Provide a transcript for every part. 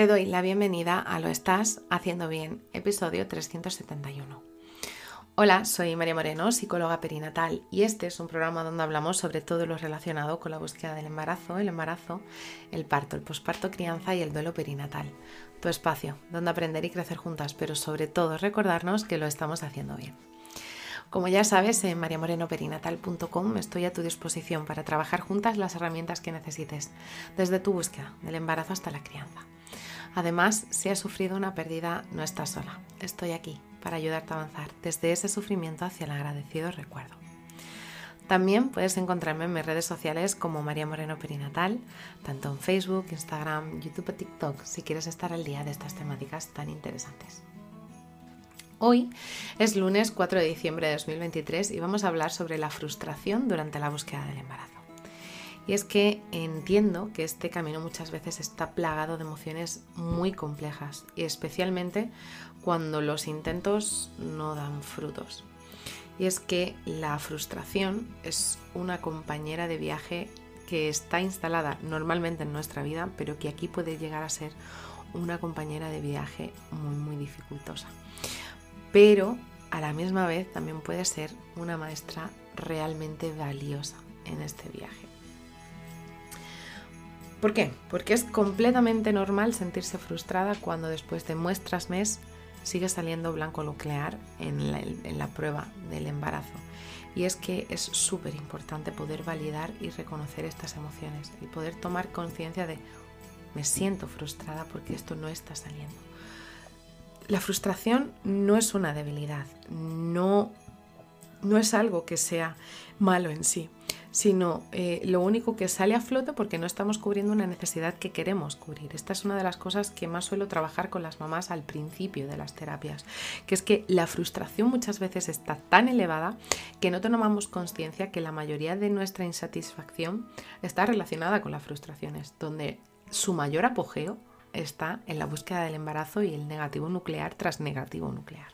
Te doy la bienvenida a Lo Estás Haciendo Bien, episodio 371. Hola, soy María Moreno, psicóloga perinatal, y este es un programa donde hablamos sobre todo lo relacionado con la búsqueda del embarazo, el embarazo, el parto, el posparto, crianza y el duelo perinatal. Tu espacio, donde aprender y crecer juntas, pero sobre todo recordarnos que lo estamos haciendo bien. Como ya sabes, en mariamorenoperinatal.com estoy a tu disposición para trabajar juntas las herramientas que necesites, desde tu búsqueda, del embarazo hasta la crianza. Además, si has sufrido una pérdida, no estás sola. Estoy aquí para ayudarte a avanzar desde ese sufrimiento hacia el agradecido recuerdo. También puedes encontrarme en mis redes sociales como María Moreno Perinatal, tanto en Facebook, Instagram, YouTube o TikTok, si quieres estar al día de estas temáticas tan interesantes. Hoy es lunes 4 de diciembre de 2023 y vamos a hablar sobre la frustración durante la búsqueda del embarazo. Y es que entiendo que este camino muchas veces está plagado de emociones muy complejas y especialmente cuando los intentos no dan frutos. Y es que la frustración es una compañera de viaje que está instalada normalmente en nuestra vida, pero que aquí puede llegar a ser una compañera de viaje muy, muy dificultosa. Pero a la misma vez también puede ser una maestra realmente valiosa en este viaje. ¿Por qué? Porque es completamente normal sentirse frustrada cuando después de muestras mes sigue saliendo blanco nuclear en la, en la prueba del embarazo. Y es que es súper importante poder validar y reconocer estas emociones y poder tomar conciencia de me siento frustrada porque esto no está saliendo. La frustración no es una debilidad, no, no es algo que sea malo en sí sino eh, lo único que sale a flote porque no estamos cubriendo una necesidad que queremos cubrir. Esta es una de las cosas que más suelo trabajar con las mamás al principio de las terapias, que es que la frustración muchas veces está tan elevada que no tomamos conciencia que la mayoría de nuestra insatisfacción está relacionada con las frustraciones, donde su mayor apogeo está en la búsqueda del embarazo y el negativo nuclear tras negativo nuclear.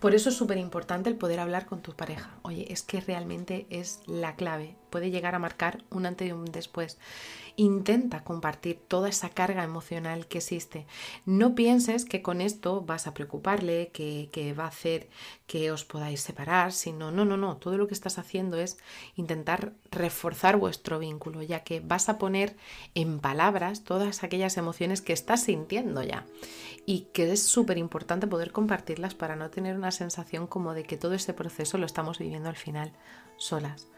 Por eso es súper importante el poder hablar con tu pareja. Oye, es que realmente es la clave. Puede llegar a marcar un antes y un después. Intenta compartir toda esa carga emocional que existe. No pienses que con esto vas a preocuparle, que, que va a hacer que os podáis separar, sino no, no, no. Todo lo que estás haciendo es intentar reforzar vuestro vínculo, ya que vas a poner en palabras todas aquellas emociones que estás sintiendo ya y que es súper importante poder compartirlas para no tener una sensación como de que todo ese proceso lo estamos viviendo al final solas.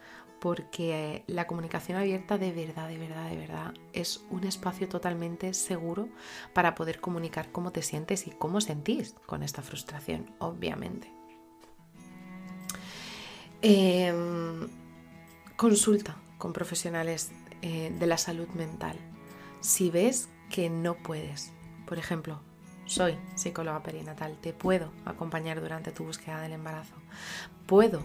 Porque la comunicación abierta de verdad, de verdad, de verdad es un espacio totalmente seguro para poder comunicar cómo te sientes y cómo sentís con esta frustración, obviamente. Em, consulta con profesionales eh, de la salud mental. Si ves que no puedes, por ejemplo, soy psicóloga perinatal, te puedo acompañar durante tu búsqueda del embarazo. Puedo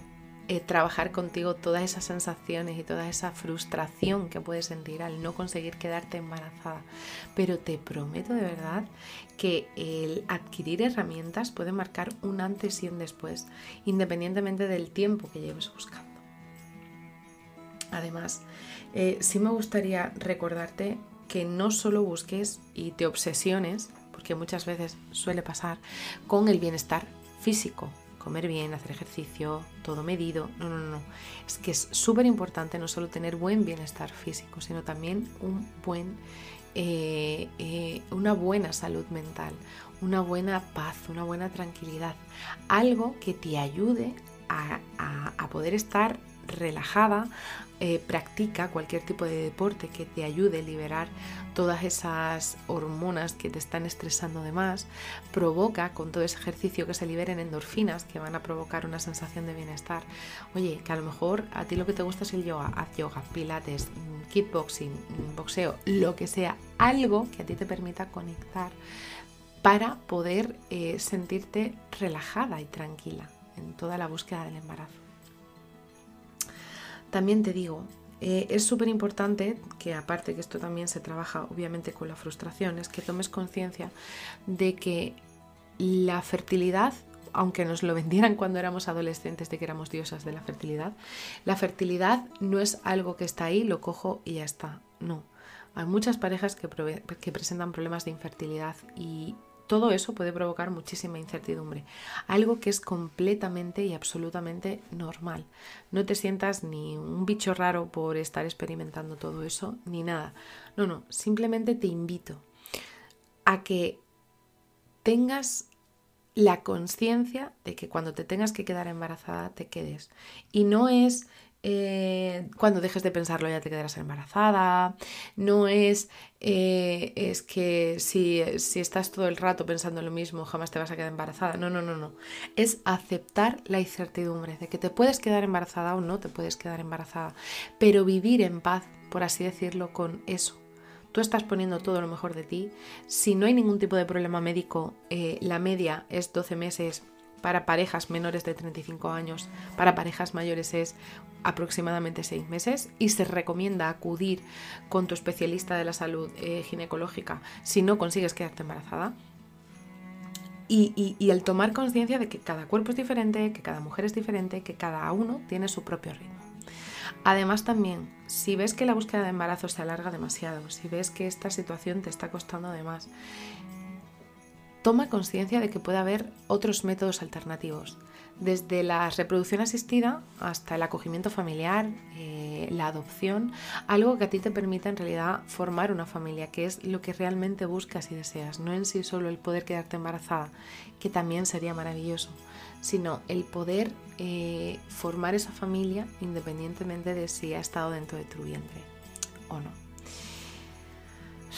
eh, trabajar contigo todas esas sensaciones y toda esa frustración que puedes sentir al no conseguir quedarte embarazada. Pero te prometo de verdad que el adquirir herramientas puede marcar un antes y un después, independientemente del tiempo que lleves buscando. Además, eh, sí me gustaría recordarte que no solo busques y te obsesiones porque muchas veces suele pasar con el bienestar físico. Comer bien, hacer ejercicio, todo medido. No, no, no. Es que es súper importante no solo tener buen bienestar físico, sino también un buen, eh, eh, una buena salud mental, una buena paz, una buena tranquilidad. Algo que te ayude a, a poder estar relajada, eh, practica cualquier tipo de deporte que te ayude a liberar todas esas hormonas que te están estresando de más, provoca con todo ese ejercicio que se liberen endorfinas que van a provocar una sensación de bienestar. Oye, que a lo mejor a ti lo que te gusta es el yoga, haz yoga, pilates, mm, kickboxing, mm, boxeo, lo que sea, algo que a ti te permita conectar para poder eh, sentirte relajada y tranquila en toda la búsqueda del embarazo. También te digo, eh, es súper importante que aparte que esto también se trabaja obviamente con la frustración, es que tomes conciencia de que la fertilidad, aunque nos lo vendieran cuando éramos adolescentes de que éramos diosas de la fertilidad, la fertilidad no es algo que está ahí, lo cojo y ya está. No. Hay muchas parejas que, que presentan problemas de infertilidad y todo eso puede provocar muchísima incertidumbre, algo que es completamente y absolutamente normal. No te sientas ni un bicho raro por estar experimentando todo eso, ni nada. No, no, simplemente te invito a que tengas la conciencia de que cuando te tengas que quedar embarazada, te quedes. Y no es eh, cuando dejes de pensarlo ya te quedarás embarazada, no es, eh, es que si, si, estás todo el rato pensando lo mismo jamás te vas a quedar embarazada, no, no, no, no, es aceptar la incertidumbre de que te puedes quedar embarazada o no te puedes quedar embarazada, pero vivir en paz, por así decirlo, con eso. Tú estás poniendo todo lo mejor de ti. Si no hay ningún tipo de problema médico, eh, la media es 12 meses para parejas menores de 35 años, para parejas mayores es aproximadamente 6 meses y se recomienda acudir con tu especialista de la salud eh, ginecológica si no consigues quedarte embarazada. Y, el tomar conciencia de que cada cuerpo es diferente, que cada mujer es diferente, que cada uno tiene su propio ritmo. Además también, si ves que la búsqueda de embarazo se alarga demasiado, si ves que esta situación te está costando de más, toma conciencia de que puede haber otros métodos alternativos, desde la reproducción asistida hasta el acogimiento familiar, eh, la adopción, algo que a ti te permita en realidad formar una familia, que es lo que realmente buscas y deseas, no en sí solo el poder quedarte embarazada, que también sería maravilloso, sino el poder eh, formar esa familia independientemente de si ha estado dentro de tu vientre o no.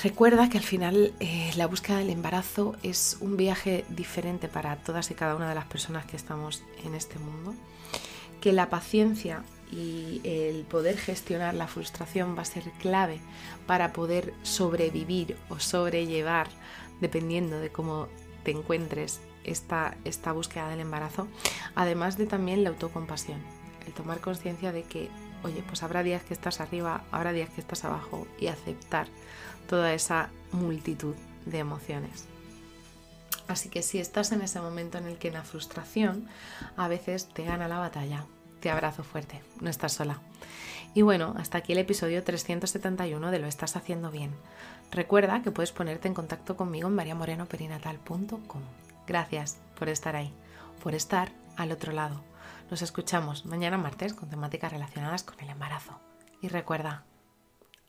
Recuerda que al final eh, la búsqueda del embarazo es un viaje diferente para todas y cada una de las personas que estamos en este mundo, que la paciencia y el poder gestionar la frustración va a ser clave para poder sobrevivir o sobrellevar, dependiendo de cómo te encuentres, esta, esta búsqueda del embarazo, además de también la autocompasión, el tomar conciencia de que, oye, pues habrá días que estás arriba, habrá días que estás abajo y aceptar toda esa multitud de emociones. Así que si estás en ese momento en el que la frustración a veces te gana la batalla, te abrazo fuerte, no estás sola. Y bueno, hasta aquí el episodio 371 de Lo estás haciendo bien. Recuerda que puedes ponerte en contacto conmigo en mariamorenoperinatal.com. Gracias por estar ahí, por estar al otro lado. Nos escuchamos mañana martes con temáticas relacionadas con el embarazo. Y recuerda,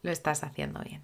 lo estás haciendo bien.